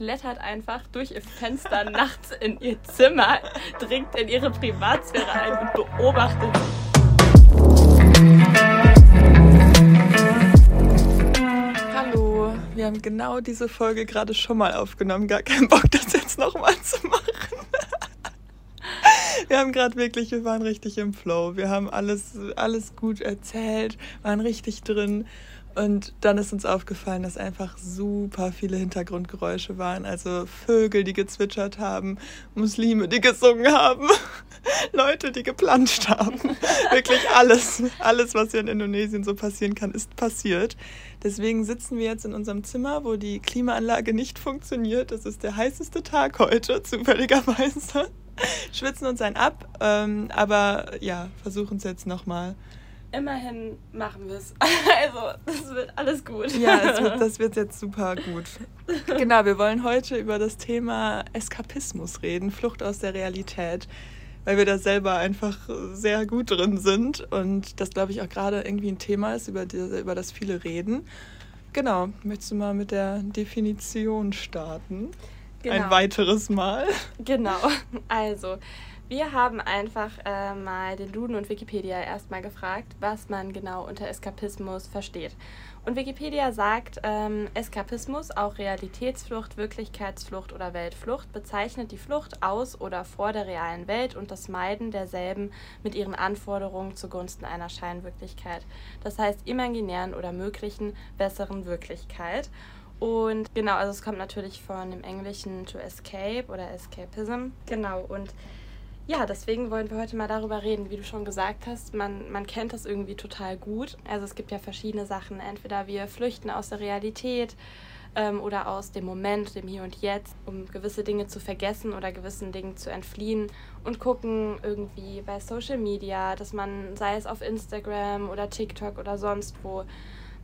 klettert einfach durch ihr Fenster nachts in ihr Zimmer, dringt in ihre Privatsphäre ein und beobachtet Hallo, wir haben genau diese Folge gerade schon mal aufgenommen. Gar keinen Bock, das jetzt nochmal zu machen. Wir haben gerade wirklich, wir waren richtig im Flow. Wir haben alles, alles gut erzählt, waren richtig drin. Und dann ist uns aufgefallen, dass einfach super viele Hintergrundgeräusche waren. Also Vögel, die gezwitschert haben, Muslime, die gesungen haben, Leute, die geplanscht haben. Wirklich alles, alles, was hier in Indonesien so passieren kann, ist passiert. Deswegen sitzen wir jetzt in unserem Zimmer, wo die Klimaanlage nicht funktioniert. Es ist der heißeste Tag heute, zufälligerweise. Schwitzen uns ein ab, ähm, aber ja, versuchen es jetzt nochmal. Immerhin machen wir es. Also, das wird alles gut. Ja, wird, das wird jetzt super gut. Genau, wir wollen heute über das Thema Eskapismus reden, Flucht aus der Realität, weil wir da selber einfach sehr gut drin sind und das, glaube ich, auch gerade irgendwie ein Thema ist, über, die, über das viele reden. Genau, möchtest du mal mit der Definition starten? Genau. Ein weiteres Mal. Genau, also wir haben einfach äh, mal den Duden und Wikipedia erstmal gefragt, was man genau unter Eskapismus versteht. Und Wikipedia sagt, ähm, Eskapismus, auch Realitätsflucht, Wirklichkeitsflucht oder Weltflucht, bezeichnet die Flucht aus oder vor der realen Welt und das Meiden derselben mit ihren Anforderungen zugunsten einer Scheinwirklichkeit. Das heißt imaginären oder möglichen besseren Wirklichkeit. Und genau, also es kommt natürlich von dem Englischen to escape oder escapism. Genau, und ja, deswegen wollen wir heute mal darüber reden, wie du schon gesagt hast. Man, man kennt das irgendwie total gut. Also es gibt ja verschiedene Sachen. Entweder wir flüchten aus der Realität ähm, oder aus dem Moment, dem Hier und Jetzt, um gewisse Dinge zu vergessen oder gewissen Dingen zu entfliehen und gucken irgendwie bei Social Media, dass man, sei es auf Instagram oder TikTok oder sonst wo,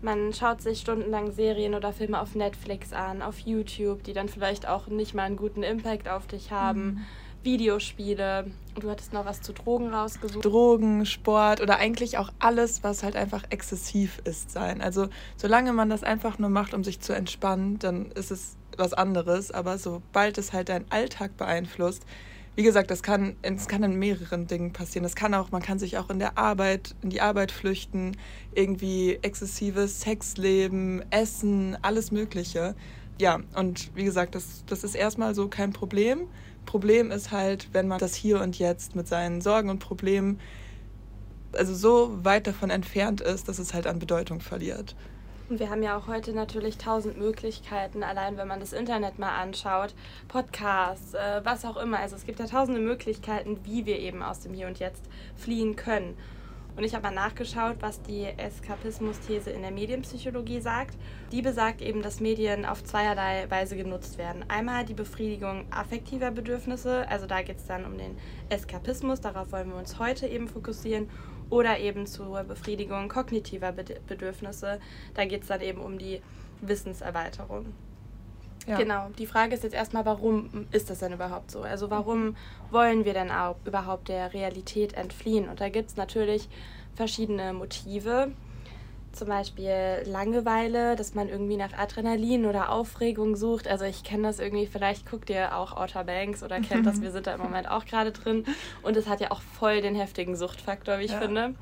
man schaut sich stundenlang Serien oder Filme auf Netflix an, auf YouTube, die dann vielleicht auch nicht mal einen guten Impact auf dich haben. Mhm Videospiele. Du hattest noch was zu Drogen rausgesucht. Drogen, Sport oder eigentlich auch alles, was halt einfach exzessiv ist, sein. Also solange man das einfach nur macht, um sich zu entspannen, dann ist es was anderes. Aber sobald es halt deinen Alltag beeinflusst, wie gesagt, das kann, es kann in mehreren Dingen passieren. Das kann auch, man kann sich auch in der Arbeit, in die Arbeit flüchten, irgendwie exzessives Sexleben, Essen, alles Mögliche. Ja, und wie gesagt, das, das ist erstmal so kein Problem. Problem ist halt, wenn man das hier und jetzt mit seinen Sorgen und Problemen also so weit davon entfernt ist, dass es halt an Bedeutung verliert. Und wir haben ja auch heute natürlich tausend Möglichkeiten, allein wenn man das Internet mal anschaut, Podcasts, äh, was auch immer. Also es gibt ja tausende Möglichkeiten, wie wir eben aus dem Hier und Jetzt fliehen können. Und ich habe mal nachgeschaut, was die Eskapismus-These in der Medienpsychologie sagt. Die besagt eben, dass Medien auf zweierlei Weise genutzt werden. Einmal die Befriedigung affektiver Bedürfnisse, also da geht es dann um den Eskapismus, darauf wollen wir uns heute eben fokussieren. Oder eben zur Befriedigung kognitiver Bedürfnisse, da geht es dann eben um die Wissenserweiterung. Ja. Genau. Die Frage ist jetzt erstmal, warum ist das denn überhaupt so? Also warum wollen wir denn auch überhaupt der Realität entfliehen? Und da gibt es natürlich verschiedene Motive. Zum Beispiel Langeweile, dass man irgendwie nach Adrenalin oder Aufregung sucht. Also ich kenne das irgendwie, vielleicht guckt ihr auch Outer Banks oder kennt das, wir sind da im Moment auch gerade drin. Und es hat ja auch voll den heftigen Suchtfaktor, wie ich ja. finde.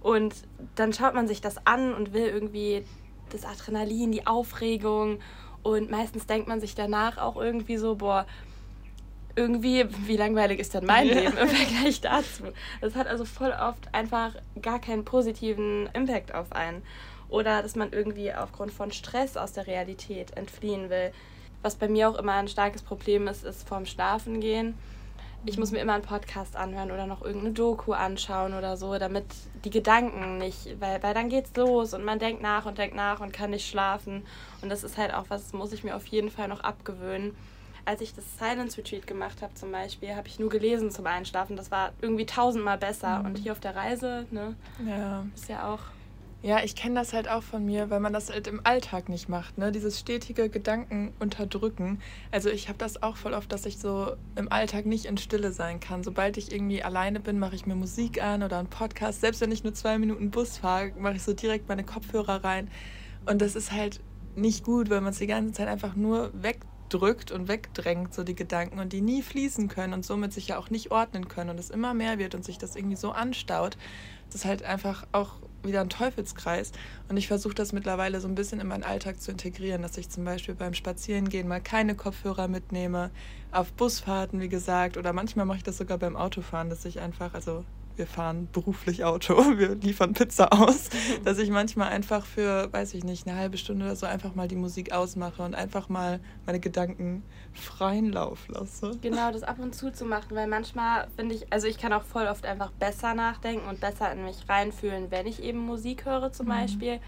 Und dann schaut man sich das an und will irgendwie das Adrenalin, die Aufregung und meistens denkt man sich danach auch irgendwie so, boah, irgendwie, wie langweilig ist denn mein ja. Leben im Vergleich dazu? Das hat also voll oft einfach gar keinen positiven Impact auf einen. Oder dass man irgendwie aufgrund von Stress aus der Realität entfliehen will. Was bei mir auch immer ein starkes Problem ist, ist vorm Schlafen gehen ich muss mir immer einen Podcast anhören oder noch irgendeine Doku anschauen oder so, damit die Gedanken nicht, weil, weil dann geht's los und man denkt nach und denkt nach und kann nicht schlafen. Und das ist halt auch was, muss ich mir auf jeden Fall noch abgewöhnen. Als ich das Silence Retreat gemacht habe zum Beispiel, habe ich nur gelesen zum Einschlafen. Das war irgendwie tausendmal besser. Mhm. Und hier auf der Reise, ne, ja. ist ja auch ja, ich kenne das halt auch von mir, weil man das halt im Alltag nicht macht, ne? Dieses stetige Gedanken unterdrücken. Also ich habe das auch voll oft, dass ich so im Alltag nicht in Stille sein kann. Sobald ich irgendwie alleine bin, mache ich mir Musik an oder einen Podcast. Selbst wenn ich nur zwei Minuten Bus fahre, mache ich so direkt meine Kopfhörer rein. Und das ist halt nicht gut, weil man es die ganze Zeit einfach nur weg wegdrückt und wegdrängt, so die Gedanken und die nie fließen können und somit sich ja auch nicht ordnen können und es immer mehr wird und sich das irgendwie so anstaut. Das ist halt einfach auch wieder ein Teufelskreis. Und ich versuche das mittlerweile so ein bisschen in meinen Alltag zu integrieren, dass ich zum Beispiel beim Spazierengehen mal keine Kopfhörer mitnehme, auf Busfahrten, wie gesagt, oder manchmal mache ich das sogar beim Autofahren, dass ich einfach, also wir fahren beruflich Auto, wir liefern Pizza aus, dass ich manchmal einfach für, weiß ich nicht, eine halbe Stunde oder so einfach mal die Musik ausmache und einfach mal meine Gedanken freien Lauf lasse. Genau, das ab und zu zu machen, weil manchmal finde ich, also ich kann auch voll oft einfach besser nachdenken und besser in mich reinfühlen, wenn ich eben Musik höre zum mhm. Beispiel.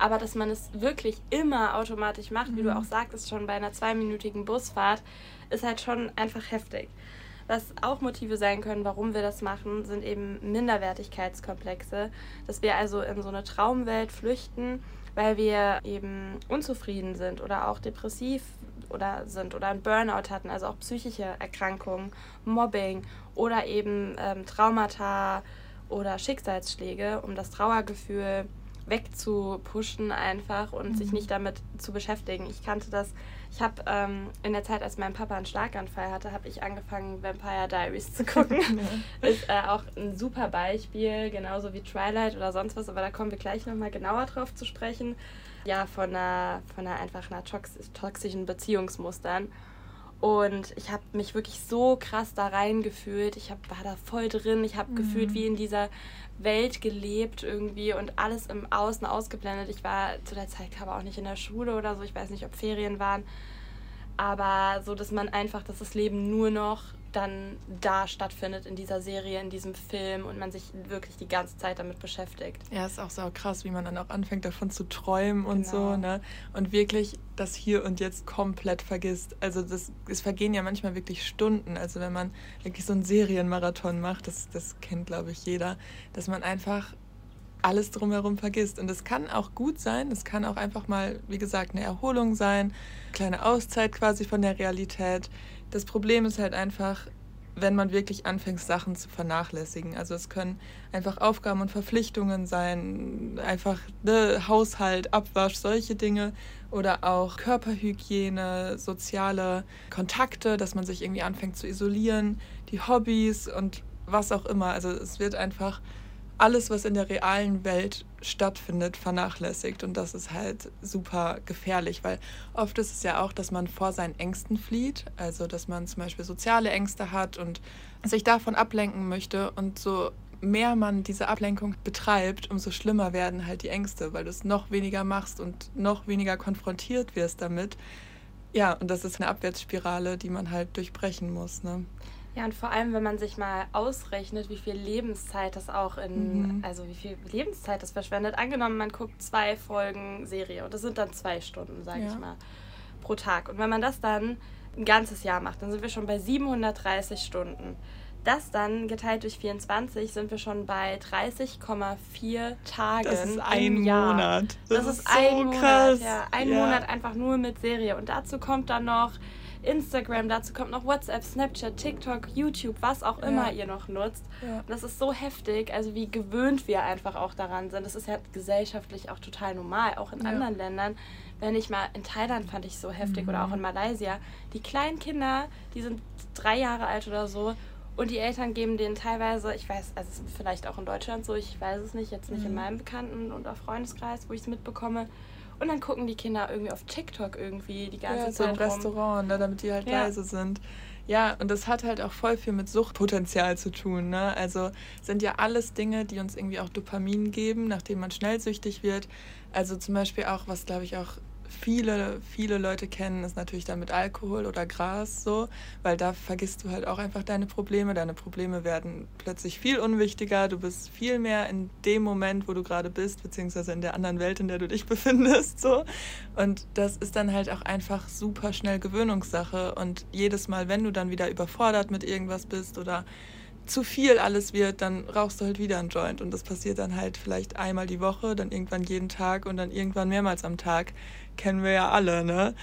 Aber dass man es wirklich immer automatisch macht, wie du mhm. auch sagtest, schon bei einer zweiminütigen Busfahrt, ist halt schon einfach heftig. Was auch Motive sein können, warum wir das machen, sind eben Minderwertigkeitskomplexe. Dass wir also in so eine Traumwelt flüchten, weil wir eben unzufrieden sind oder auch depressiv oder sind oder ein Burnout hatten, also auch psychische Erkrankungen, Mobbing oder eben ähm, Traumata oder Schicksalsschläge, um das Trauergefühl wegzupushen einfach und mhm. sich nicht damit zu beschäftigen. Ich kannte das ich habe ähm, in der Zeit, als mein Papa einen Schlaganfall hatte, habe ich angefangen, Vampire Diaries zu gucken. Ist äh, auch ein super Beispiel, genauso wie Twilight oder sonst was, aber da kommen wir gleich nochmal genauer drauf zu sprechen. Ja, von einer, von einer einfach einer toxischen Beziehungsmustern. Und ich habe mich wirklich so krass da reingefühlt. Ich hab, war da voll drin. Ich habe mhm. gefühlt wie in dieser Welt gelebt irgendwie und alles im Außen ausgeblendet. Ich war zu der Zeit aber auch nicht in der Schule oder so. Ich weiß nicht, ob Ferien waren. Aber so, dass man einfach, dass das Leben nur noch dann da stattfindet in dieser Serie, in diesem Film und man sich wirklich die ganze Zeit damit beschäftigt. Ja, ist auch so krass, wie man dann auch anfängt davon zu träumen und genau. so, ne? Und wirklich das Hier und Jetzt komplett vergisst. Also das, es vergehen ja manchmal wirklich Stunden. Also wenn man wirklich so einen Serienmarathon macht, das, das kennt, glaube ich, jeder, dass man einfach alles drumherum vergisst. Und das kann auch gut sein, das kann auch einfach mal, wie gesagt, eine Erholung sein, kleine Auszeit quasi von der Realität das Problem ist halt einfach, wenn man wirklich anfängt, Sachen zu vernachlässigen. Also es können einfach Aufgaben und Verpflichtungen sein, einfach ne, Haushalt, Abwasch, solche Dinge oder auch Körperhygiene, soziale Kontakte, dass man sich irgendwie anfängt zu isolieren, die Hobbys und was auch immer. Also es wird einfach alles, was in der realen Welt stattfindet, vernachlässigt. Und das ist halt super gefährlich, weil oft ist es ja auch, dass man vor seinen Ängsten flieht. Also, dass man zum Beispiel soziale Ängste hat und sich davon ablenken möchte. Und so mehr man diese Ablenkung betreibt, umso schlimmer werden halt die Ängste, weil du es noch weniger machst und noch weniger konfrontiert wirst damit. Ja, und das ist eine Abwärtsspirale, die man halt durchbrechen muss. Ne? Ja, und vor allem, wenn man sich mal ausrechnet, wie viel Lebenszeit das auch in, mhm. also wie viel Lebenszeit das verschwendet. Angenommen, man guckt zwei Folgen Serie und das sind dann zwei Stunden, sage ja. ich mal, pro Tag. Und wenn man das dann ein ganzes Jahr macht, dann sind wir schon bei 730 Stunden. Das dann geteilt durch 24 sind wir schon bei 30,4 Tagen das ist ein im Jahr. Monat. Das, das ist, ist so ein Monat, krass. Ja, ein ja. Monat einfach nur mit Serie. Und dazu kommt dann noch Instagram, dazu kommt noch WhatsApp, Snapchat, TikTok, YouTube, was auch immer ja. ihr noch nutzt. Ja. Das ist so heftig, also wie gewöhnt wir einfach auch daran sind. Das ist ja gesellschaftlich auch total normal, auch in ja. anderen Ländern. Wenn ich mal in Thailand fand ich so heftig mhm. oder auch in Malaysia, die kleinen Kinder, die sind drei Jahre alt oder so und die Eltern geben denen teilweise, ich weiß, also vielleicht auch in Deutschland so, ich weiß es nicht, jetzt nicht mhm. in meinem Bekannten- und Freundeskreis, wo ich es mitbekomme, und dann gucken die Kinder irgendwie auf TikTok irgendwie die ganze ja, Zeit. So im rum. Restaurant, ne, damit die halt ja. leise sind. Ja, und das hat halt auch voll viel mit Suchtpotenzial zu tun. Ne? Also sind ja alles Dinge, die uns irgendwie auch Dopamin geben, nachdem man schnell süchtig wird. Also zum Beispiel auch, was glaube ich auch viele, viele Leute kennen, ist natürlich dann mit Alkohol oder Gras so, weil da vergisst du halt auch einfach deine Probleme. Deine Probleme werden plötzlich viel unwichtiger. Du bist viel mehr in dem Moment, wo du gerade bist, beziehungsweise in der anderen Welt, in der du dich befindest. So. Und das ist dann halt auch einfach super schnell Gewöhnungssache. Und jedes Mal, wenn du dann wieder überfordert mit irgendwas bist oder zu viel alles wird, dann rauchst du halt wieder einen Joint. Und das passiert dann halt vielleicht einmal die Woche, dann irgendwann jeden Tag und dann irgendwann mehrmals am Tag kennen wir ja alle, ne?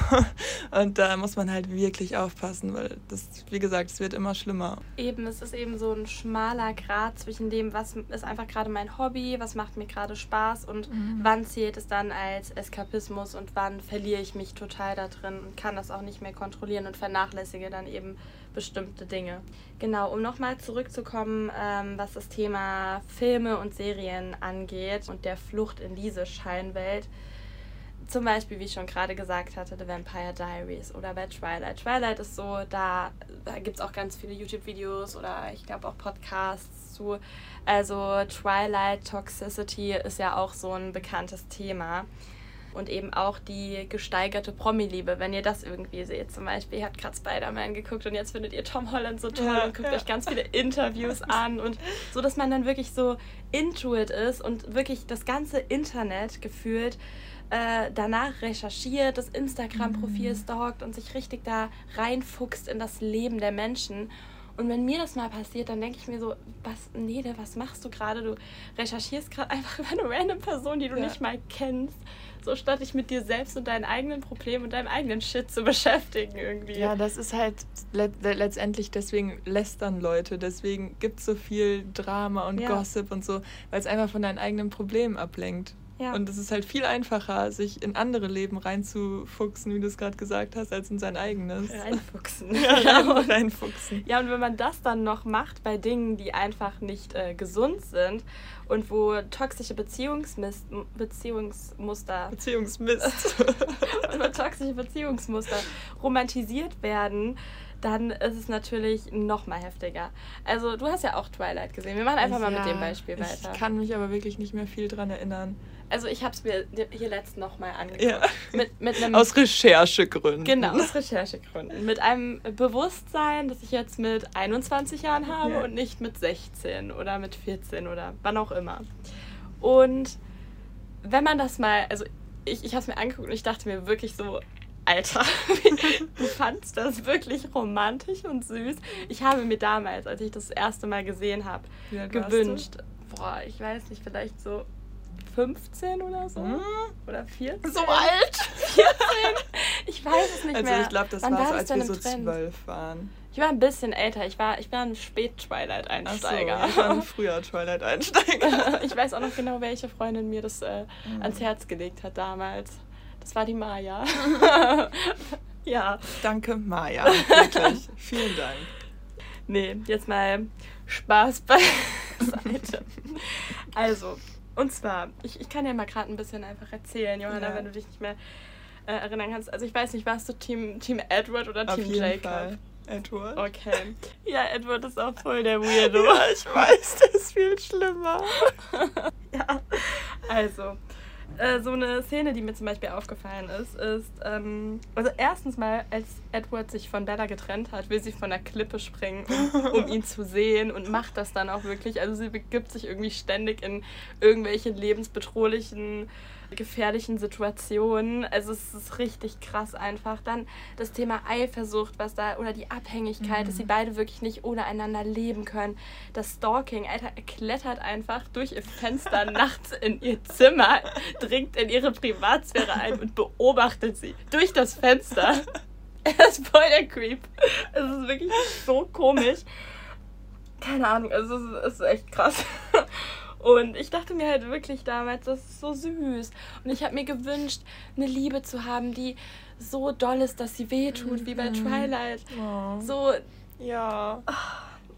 und da muss man halt wirklich aufpassen, weil das, wie gesagt, es wird immer schlimmer. Eben, es ist eben so ein schmaler Grad zwischen dem, was ist einfach gerade mein Hobby, was macht mir gerade Spaß und mhm. wann zählt es dann als Eskapismus und wann verliere ich mich total da drin und kann das auch nicht mehr kontrollieren und vernachlässige dann eben bestimmte Dinge. Genau, um nochmal zurückzukommen, ähm, was das Thema Filme und Serien angeht und der Flucht in diese Scheinwelt zum Beispiel, wie ich schon gerade gesagt hatte, The Vampire Diaries oder bei Twilight. Twilight ist so, da, da gibt es auch ganz viele YouTube-Videos oder ich glaube auch Podcasts zu. Also Twilight Toxicity ist ja auch so ein bekanntes Thema. Und eben auch die gesteigerte Promi-Liebe, wenn ihr das irgendwie seht. Zum Beispiel, ihr habt gerade Spider-Man geguckt und jetzt findet ihr Tom Holland so toll ja, und guckt ja. euch ganz viele Interviews an und so, dass man dann wirklich so into it ist und wirklich das ganze Internet gefühlt äh, danach recherchiert, das Instagram-Profil mhm. stalkt und sich richtig da reinfuchst in das Leben der Menschen. Und wenn mir das mal passiert, dann denke ich mir so, was, Nede, was machst du gerade? Du recherchierst gerade einfach über eine random Person, die du ja. nicht mal kennst. So statt dich mit dir selbst und deinen eigenen Problemen und deinem eigenen Shit zu beschäftigen irgendwie. Ja, das ist halt le letztendlich, deswegen lästern Leute, deswegen gibt es so viel Drama und ja. Gossip und so, weil es einfach von deinen eigenen Problemen ablenkt. Ja. Und es ist halt viel einfacher, sich in andere Leben reinzufuchsen, wie du es gerade gesagt hast, als in sein eigenes. Reinfuchsen. ja, genau. reinfuchsen. Ja, und wenn man das dann noch macht bei Dingen, die einfach nicht äh, gesund sind und wo toxische Beziehungsmist, Beziehungsmuster. Beziehungsmist. und wo toxische Beziehungsmuster romantisiert werden, dann ist es natürlich noch mal heftiger. Also du hast ja auch Twilight gesehen. Wir machen einfach ja, mal mit dem Beispiel weiter. Ich kann mich aber wirklich nicht mehr viel dran erinnern. Also ich habe es mir hier letztens nochmal angeguckt. Ja. Mit, mit einem, aus Recherchegründen. Genau, aus Recherchegründen. Mit einem Bewusstsein, das ich jetzt mit 21 Jahren habe ja. und nicht mit 16 oder mit 14 oder wann auch immer. Und wenn man das mal, also ich, ich habe es mir angeguckt und ich dachte mir wirklich so, Alter, du fandst das wirklich romantisch und süß. Ich habe mir damals, als ich das, erste Mal gesehen habe, gewünscht, boah, ich weiß nicht, vielleicht so 15 oder so. Mhm. Oder 14. So alt? 14? Ich weiß es nicht also mehr. Also ich glaube, das Wann war so, als wir so Trend? 12 waren. Ich war ein bisschen älter. Ich war, ich war ein Spät-Twilight-Einsteiger. So, ich war ein früher Twilight-Einsteiger. ich weiß auch noch genau, welche Freundin mir das äh, mhm. ans Herz gelegt hat damals. Das war die Maya. ja. Danke, Maya. Wirklich. Vielen Dank. Nee, jetzt mal Spaß beiseite. Also, und zwar, ich, ich kann ja mal gerade ein bisschen einfach erzählen, Johanna, ja. wenn du dich nicht mehr äh, erinnern kannst. Also ich weiß nicht, warst du Team, Team Edward oder Auf Team Jacob? Fall. Edward. Okay. Ja, Edward ist auch voll der Weirdo. ja, ich weiß, der ist viel schlimmer. ja. Also, äh, so eine Szene, die mir zum Beispiel aufgefallen ist, ist, ähm, also erstens mal, als Edward sich von Bella getrennt hat, will sie von der Klippe springen, um, um ihn zu sehen und macht das dann auch wirklich. Also sie begibt sich irgendwie ständig in irgendwelche lebensbedrohlichen gefährlichen Situationen. Also es ist richtig krass einfach. Dann das Thema Eifersucht, was da, oder die Abhängigkeit, mhm. dass sie mhm. beide wirklich nicht ohne einander leben können. Das Stalking, Alter, er klettert einfach durch ihr Fenster nachts in ihr Zimmer, dringt in ihre Privatsphäre ein und beobachtet sie durch das Fenster. Er ist voll der Creep. Es ist wirklich so komisch. Keine Ahnung, also es ist echt krass. Und ich dachte mir halt wirklich damals, das ist so süß. Und ich habe mir gewünscht, eine Liebe zu haben, die so doll ist, dass sie wehtut, mhm. wie bei mhm. Twilight. Oh. So. Ja.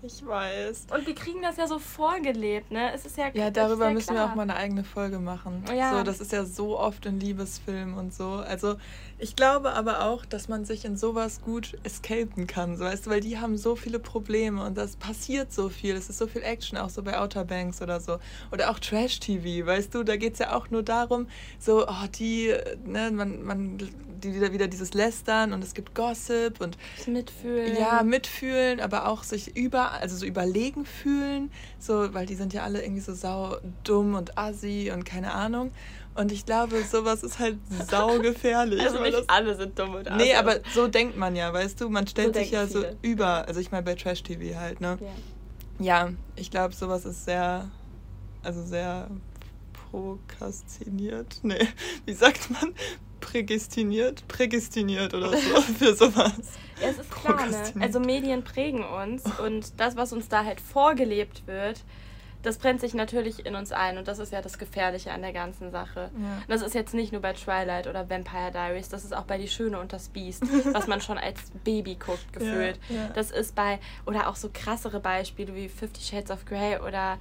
Ich weiß. Und wir kriegen das ja so vorgelebt, ne? Es ist ja Ja, darüber müssen klar. wir auch mal eine eigene Folge machen. Ja. So, das ist ja so oft in Liebesfilmen und so. Also, ich glaube aber auch, dass man sich in sowas gut escapen kann, so, weißt du, weil die haben so viele Probleme und das passiert so viel. Es ist so viel Action, auch so bei Outer Banks oder so. Oder auch Trash-TV, weißt du, da geht es ja auch nur darum, so, oh, die, ne, man, man die wieder, wieder dieses Lästern und es gibt Gossip und das mitfühlen. Ja, mitfühlen, aber auch sich über, also so überlegen fühlen, so, weil die sind ja alle irgendwie so sau dumm und assi und keine Ahnung. Und ich glaube, sowas ist halt saugefährlich. also nicht das, alle sind dumm und assi. Nee, aber so denkt man ja, weißt du, man stellt so sich ja viele. so über, also ich meine bei Trash TV halt, ne? Ja, ja ich glaube, sowas ist sehr, also sehr prokrastiniert. Nee, wie sagt man? prägestiniert, prägestiniert oder so für sowas. Es ist klar, ne? Also Medien prägen uns und das, was uns da halt vorgelebt wird, das brennt sich natürlich in uns ein und das ist ja das Gefährliche an der ganzen Sache. Ja. Das ist jetzt nicht nur bei Twilight oder Vampire Diaries, das ist auch bei Die Schöne und das Biest, was man schon als Baby guckt, gefühlt. Ja, ja. Das ist bei, oder auch so krassere Beispiele wie Fifty Shades of Grey oder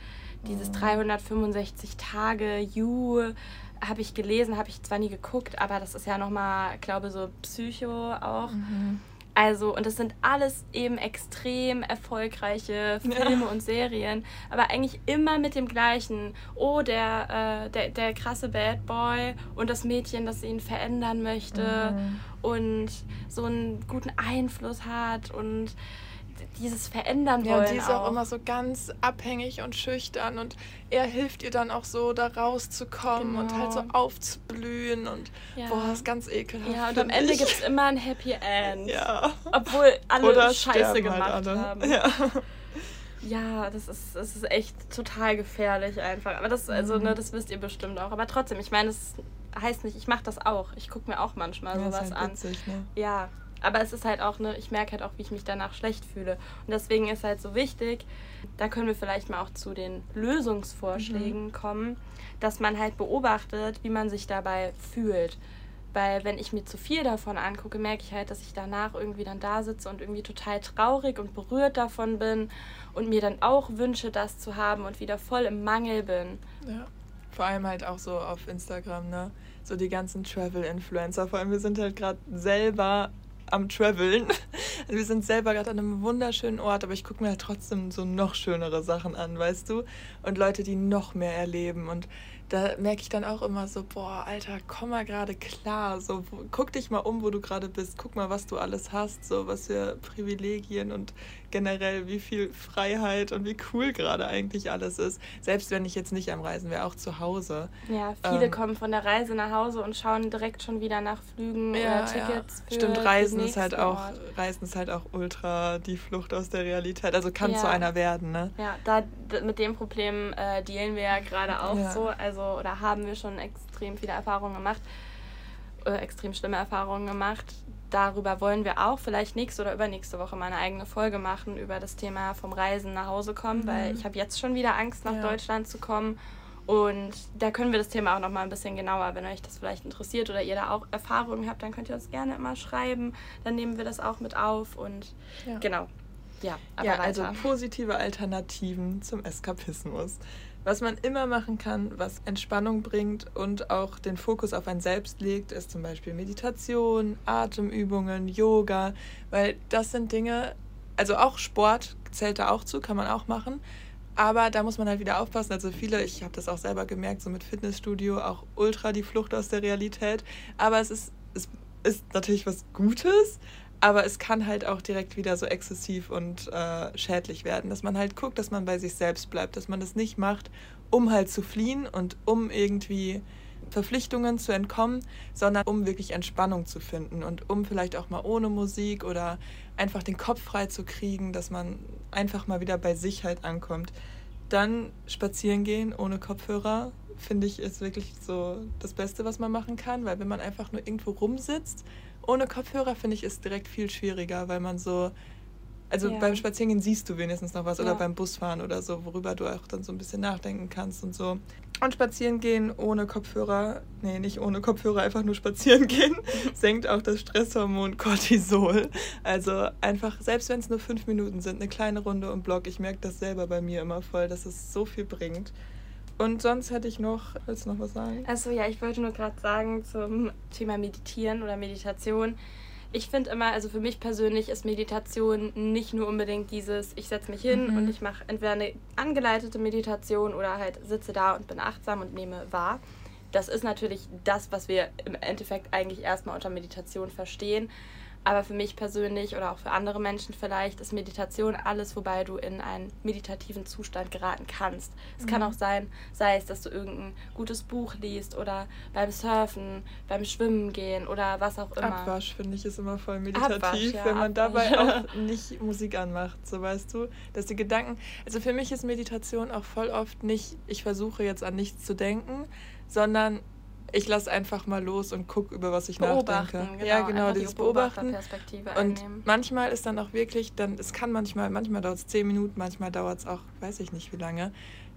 dieses oh. 365 Tage You habe ich gelesen, habe ich zwar nie geguckt, aber das ist ja nochmal, glaube so Psycho auch. Mhm. Also, und das sind alles eben extrem erfolgreiche Filme ja. und Serien, aber eigentlich immer mit dem gleichen. Oh, der, äh, der, der krasse Bad Boy und das Mädchen, das ihn verändern möchte mhm. und so einen guten Einfluss hat und dieses Verändern wollen. Ja, die ist auch. auch. immer so ganz abhängig und schüchtern und er hilft ihr dann auch so, da rauszukommen genau. und halt so aufzublühen und ja. boah, das ist ganz ekelhaft. Ja, und am Ende gibt es immer ein Happy End. Ja. Obwohl alle Oder Scheiße halt gemacht halt alle. haben. Ja. Ja, das ist, das ist echt total gefährlich einfach. Aber das, also, ne, mhm. das wisst ihr bestimmt auch. Aber trotzdem, ich meine, das heißt nicht, ich mache das auch. Ich gucke mir auch manchmal ja, sowas halt witzig, an. Ne? Ja, aber es ist halt auch, ne, ich merke halt auch, wie ich mich danach schlecht fühle. Und deswegen ist halt so wichtig, da können wir vielleicht mal auch zu den Lösungsvorschlägen mhm. kommen, dass man halt beobachtet, wie man sich dabei fühlt. Weil wenn ich mir zu viel davon angucke, merke ich halt, dass ich danach irgendwie dann da sitze und irgendwie total traurig und berührt davon bin und mir dann auch wünsche, das zu haben und wieder voll im Mangel bin. Ja. Vor allem halt auch so auf Instagram, ne? So die ganzen Travel-Influencer. Vor allem, wir sind halt gerade selber am Traveln. Also wir sind selber gerade an einem wunderschönen Ort, aber ich gucke mir halt trotzdem so noch schönere Sachen an, weißt du? Und Leute, die noch mehr erleben. Und da merke ich dann auch immer so, boah, Alter, komm mal gerade klar. So, guck dich mal um, wo du gerade bist. Guck mal, was du alles hast, so was für Privilegien und generell wie viel Freiheit und wie cool gerade eigentlich alles ist. Selbst wenn ich jetzt nicht am Reisen wäre, auch zu Hause. Ja, viele ähm, kommen von der Reise nach Hause und schauen direkt schon wieder nach Flügen ja, oder Tickets. Ja. Stimmt, Reisen ist halt auch Reisen ist halt auch ultra die Flucht aus der Realität. Also kann ja. zu einer werden, ne? Ja, da mit dem Problem äh, dealen wir ja gerade auch ja. so. Also oder haben wir schon extrem viele Erfahrungen gemacht, äh, extrem schlimme Erfahrungen gemacht darüber wollen wir auch vielleicht nächste oder übernächste Woche mal eine eigene Folge machen über das Thema vom Reisen nach Hause kommen, mhm. weil ich habe jetzt schon wieder Angst, nach ja. Deutschland zu kommen. Und da können wir das Thema auch noch mal ein bisschen genauer, wenn euch das vielleicht interessiert oder ihr da auch Erfahrungen habt, dann könnt ihr uns gerne immer schreiben. Dann nehmen wir das auch mit auf und ja. genau. Ja, aber ja, also positive Alternativen zum Eskapismus. Was man immer machen kann, was Entspannung bringt und auch den Fokus auf ein Selbst legt, ist zum Beispiel Meditation, Atemübungen, Yoga, weil das sind Dinge, also auch Sport zählt da auch zu, kann man auch machen. Aber da muss man halt wieder aufpassen. Also viele, ich habe das auch selber gemerkt, so mit Fitnessstudio, auch ultra die Flucht aus der Realität. Aber es ist, es ist natürlich was Gutes, aber es kann halt auch direkt wieder so exzessiv und äh, schädlich werden, dass man halt guckt, dass man bei sich selbst bleibt, dass man das nicht macht, um halt zu fliehen und um irgendwie Verpflichtungen zu entkommen, sondern um wirklich Entspannung zu finden und um vielleicht auch mal ohne Musik oder einfach den Kopf frei zu kriegen, dass man einfach mal wieder bei sich halt ankommt. Dann spazieren gehen ohne Kopfhörer, finde ich, ist wirklich so das Beste, was man machen kann, weil wenn man einfach nur irgendwo rumsitzt ohne Kopfhörer finde ich ist direkt viel schwieriger, weil man so also ja. beim Spazierengehen siehst du wenigstens noch was ja. oder beim Busfahren oder so, worüber du auch dann so ein bisschen nachdenken kannst und so. Und spazieren gehen ohne Kopfhörer, nee, nicht ohne Kopfhörer, einfach nur spazieren gehen, senkt auch das Stresshormon Cortisol. Also einfach, selbst wenn es nur fünf Minuten sind, eine kleine Runde im Block, ich merke das selber bei mir immer voll, dass es so viel bringt. Und sonst hätte ich noch, willst du noch was sagen? Also ja, ich wollte nur gerade sagen zum Thema Meditieren oder Meditation. Ich finde immer, also für mich persönlich ist Meditation nicht nur unbedingt dieses, ich setze mich hin mhm. und ich mache entweder eine angeleitete Meditation oder halt sitze da und bin achtsam und nehme wahr. Das ist natürlich das, was wir im Endeffekt eigentlich erstmal unter Meditation verstehen. Aber für mich persönlich oder auch für andere Menschen vielleicht ist Meditation alles, wobei du in einen meditativen Zustand geraten kannst. Es mhm. kann auch sein, sei es, dass du irgendein gutes Buch liest oder beim Surfen, beim Schwimmen gehen oder was auch immer. Abwasch finde ich ist immer voll meditativ, Abwasch, ja, wenn man Abwasch. dabei auch nicht Musik anmacht, so weißt du, dass die Gedanken, also für mich ist Meditation auch voll oft nicht, ich versuche jetzt an nichts zu denken, sondern ich lasse einfach mal los und gucke, über was ich Beobachten, nachdenke. Genau, ja, genau, dieses Beobachten. Und einnehmen. manchmal ist dann auch wirklich, dann, es kann manchmal, manchmal dauert es zehn Minuten, manchmal dauert es auch, weiß ich nicht wie lange.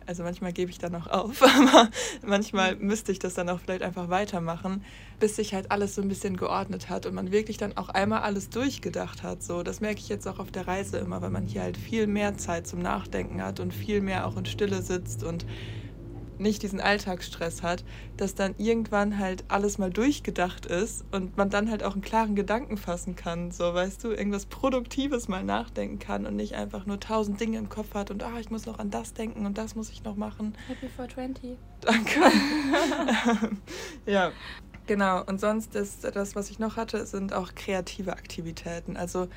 Also manchmal gebe ich dann auch auf, aber manchmal mhm. müsste ich das dann auch vielleicht einfach weitermachen, bis sich halt alles so ein bisschen geordnet hat und man wirklich dann auch einmal alles durchgedacht hat. So, das merke ich jetzt auch auf der Reise immer, weil man hier halt viel mehr Zeit zum Nachdenken hat und viel mehr auch in Stille sitzt und nicht diesen Alltagsstress hat, dass dann irgendwann halt alles mal durchgedacht ist und man dann halt auch einen klaren Gedanken fassen kann. So, weißt du, irgendwas Produktives mal nachdenken kann und nicht einfach nur tausend Dinge im Kopf hat und ah, ich muss noch an das denken und das muss ich noch machen. Happy 420. Danke. ja. Genau, und sonst ist das, was ich noch hatte, sind auch kreative Aktivitäten. Also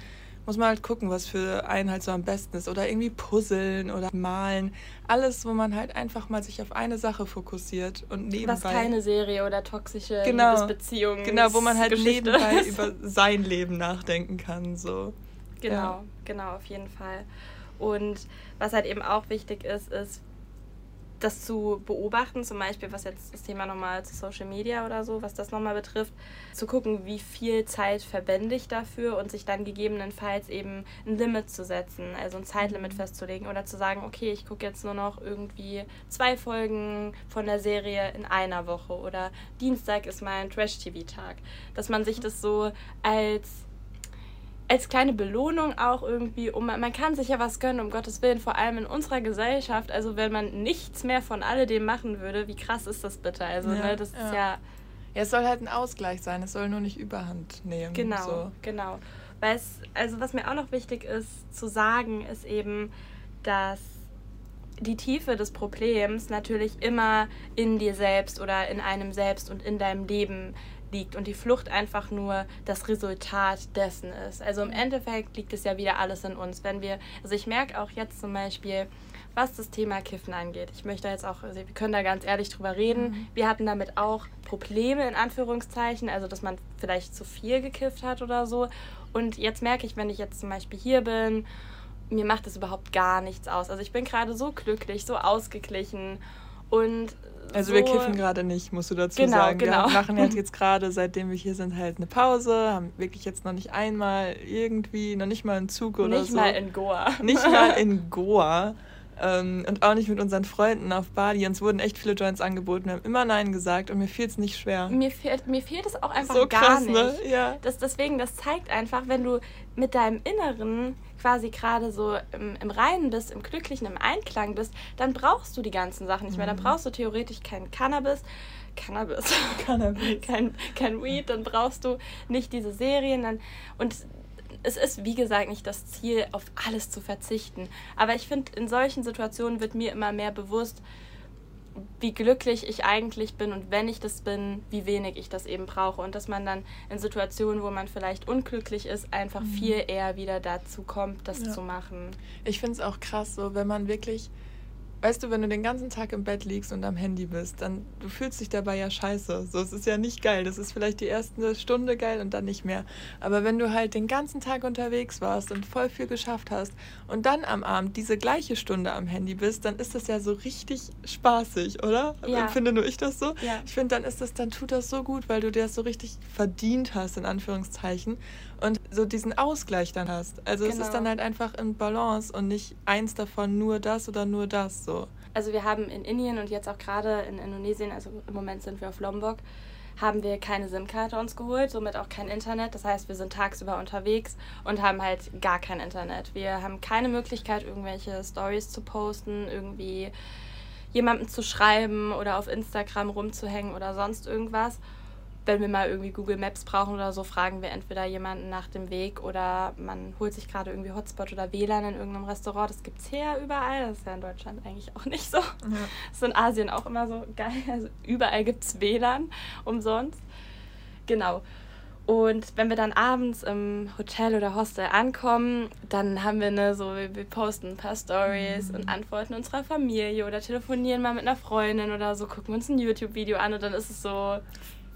muss man halt gucken, was für einen halt so am besten ist. Oder irgendwie puzzeln oder malen. Alles, wo man halt einfach mal sich auf eine Sache fokussiert und nebenbei. Was keine Serie oder toxische genau, Beziehungen. Genau, wo man halt Geschichte nebenbei ist. über sein Leben nachdenken kann. So. Genau, ja. genau, auf jeden Fall. Und was halt eben auch wichtig ist, ist, das zu beobachten, zum Beispiel was jetzt das Thema nochmal zu Social Media oder so, was das nochmal betrifft, zu gucken, wie viel Zeit verwende ich dafür und sich dann gegebenenfalls eben ein Limit zu setzen, also ein Zeitlimit mhm. festzulegen oder zu sagen, okay, ich gucke jetzt nur noch irgendwie zwei Folgen von der Serie in einer Woche oder Dienstag ist mein Trash-TV-Tag, dass man sich das so als als kleine Belohnung auch irgendwie, um man kann sich ja was gönnen, um Gottes Willen, vor allem in unserer Gesellschaft. Also wenn man nichts mehr von alledem machen würde, wie krass ist das bitte? Also, ja, ne, das ja. ist ja. Ja, es soll halt ein Ausgleich sein, es soll nur nicht überhand nehmen. Genau, so. genau. Weil es, also was mir auch noch wichtig ist zu sagen, ist eben, dass die Tiefe des Problems natürlich immer in dir selbst oder in einem selbst und in deinem Leben liegt und die Flucht einfach nur das Resultat dessen ist. Also im Endeffekt liegt es ja wieder alles in uns. Wenn wir, also ich merke auch jetzt zum Beispiel, was das Thema Kiffen angeht. Ich möchte jetzt auch, also wir können da ganz ehrlich drüber reden. Mhm. Wir hatten damit auch Probleme in Anführungszeichen, also dass man vielleicht zu viel gekifft hat oder so. Und jetzt merke ich, wenn ich jetzt zum Beispiel hier bin, mir macht das überhaupt gar nichts aus. Also ich bin gerade so glücklich, so ausgeglichen und also so wir kiffen gerade nicht, musst du dazu genau, sagen. Genau. Wir machen halt jetzt gerade, seitdem wir hier sind, halt eine Pause, haben wirklich jetzt noch nicht einmal irgendwie, noch nicht mal einen Zug oder nicht so. Nicht mal in Goa. Nicht mal in Goa. Ähm, und auch nicht mit unseren Freunden auf Bali. Uns wurden echt viele Joints angeboten. Wir haben immer Nein gesagt und mir fiel es nicht schwer. Mir fehlt, mir fehlt es auch einfach so gar krass, ne? nicht. Ne? Ja. Das, deswegen, das zeigt einfach, wenn du mit deinem Inneren quasi gerade so im, im Reinen bist, im Glücklichen, im Einklang bist, dann brauchst du die ganzen Sachen nicht mehr. Dann mhm. brauchst du theoretisch kein Cannabis. Cannabis. Cannabis. kein, kein Weed, dann brauchst du nicht diese Serien. Dann, und es ist, wie gesagt, nicht das Ziel, auf alles zu verzichten. Aber ich finde, in solchen Situationen wird mir immer mehr bewusst, wie glücklich ich eigentlich bin und wenn ich das bin, wie wenig ich das eben brauche. Und dass man dann in Situationen, wo man vielleicht unglücklich ist, einfach mhm. viel eher wieder dazu kommt, das ja. zu machen. Ich finde es auch krass, so wenn man wirklich weißt du, wenn du den ganzen Tag im Bett liegst und am Handy bist, dann du fühlst dich dabei ja scheiße. So, es ist ja nicht geil. Das ist vielleicht die erste Stunde geil und dann nicht mehr. Aber wenn du halt den ganzen Tag unterwegs warst und voll viel geschafft hast und dann am Abend diese gleiche Stunde am Handy bist, dann ist das ja so richtig spaßig, oder? Ja. Finde nur ich das so? Ja. Ich finde, dann ist das, dann tut das so gut, weil du dir das so richtig verdient hast, in Anführungszeichen und so diesen Ausgleich dann hast. Also genau. es ist dann genau. halt einfach in Balance und nicht eins davon nur das oder nur das so. Also wir haben in Indien und jetzt auch gerade in Indonesien, also im Moment sind wir auf Lombok, haben wir keine SIM-Karte uns geholt, somit auch kein Internet. Das heißt, wir sind tagsüber unterwegs und haben halt gar kein Internet. Wir haben keine Möglichkeit, irgendwelche Stories zu posten, irgendwie jemandem zu schreiben oder auf Instagram rumzuhängen oder sonst irgendwas wenn wir mal irgendwie Google Maps brauchen oder so, fragen wir entweder jemanden nach dem Weg oder man holt sich gerade irgendwie Hotspot oder WLAN in irgendeinem Restaurant. Das gibt es hier ja überall. Das ist ja in Deutschland eigentlich auch nicht so. Ja. Das ist in Asien auch immer so geil. Also überall gibt es WLAN umsonst. Genau. Und wenn wir dann abends im Hotel oder Hostel ankommen, dann haben wir ne, so, wir, posten ein paar Stories mhm. und antworten unserer Familie oder telefonieren mal mit einer Freundin oder so, gucken uns ein YouTube-Video an und dann ist es so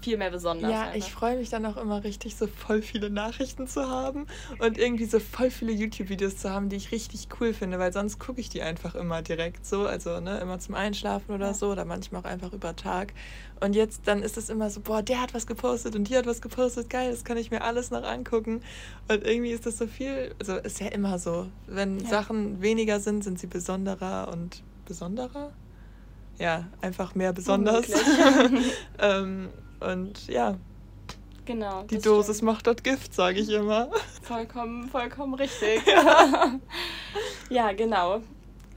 viel mehr besonders. Ja, einfach. ich freue mich dann auch immer richtig, so voll viele Nachrichten zu haben und irgendwie so voll viele YouTube-Videos zu haben, die ich richtig cool finde, weil sonst gucke ich die einfach immer direkt so, also ne, immer zum Einschlafen oder ja. so oder manchmal auch einfach über Tag. Und jetzt dann ist es immer so, boah, der hat was gepostet und die hat was gepostet, geil, das kann ich mir alles noch angucken. Und irgendwie ist das so viel, also ist ja immer so, wenn ja. Sachen weniger sind, sind sie besonderer und besonderer? Ja, einfach mehr besonders. ähm, und ja. Genau. Die Dosis stimmt. macht das Gift, sage ich immer. Vollkommen, vollkommen richtig. Ja. ja, genau.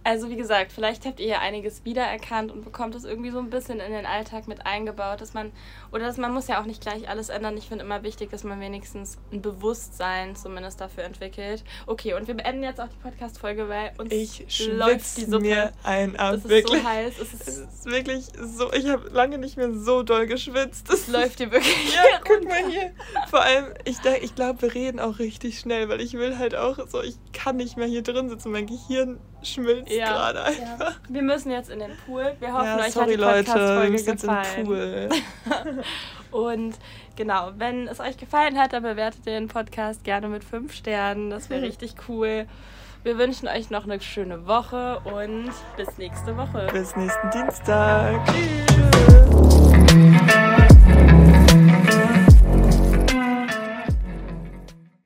Also wie gesagt, vielleicht habt ihr ja einiges wiedererkannt und bekommt es irgendwie so ein bisschen in den Alltag mit eingebaut, dass man, oder dass man muss ja auch nicht gleich alles ändern. Ich finde immer wichtig, dass man wenigstens ein Bewusstsein zumindest dafür entwickelt. Okay, und wir beenden jetzt auch die Podcast-Folge, weil uns ich läuft die Suppe. mir ein ab, es wirklich. Ist so heiß. Es ist, es ist wirklich so, ich habe lange nicht mehr so doll geschwitzt. Es läuft dir wirklich Ja, guck mal hier. Vor allem, ich, ich glaube, wir reden auch richtig schnell, weil ich will halt auch so, ich kann nicht mehr hier drin sitzen. Mein Gehirn schmilzt ja, gerade einfach. Ja. Wir müssen jetzt in den Pool. Wir hoffen, ja, euch sorry, hat die Podcast-Folge gefallen. Pool. Und genau, wenn es euch gefallen hat, dann bewertet den Podcast gerne mit 5 Sternen. Das wäre richtig cool. Wir wünschen euch noch eine schöne Woche und bis nächste Woche. Bis nächsten Dienstag. Tschüss.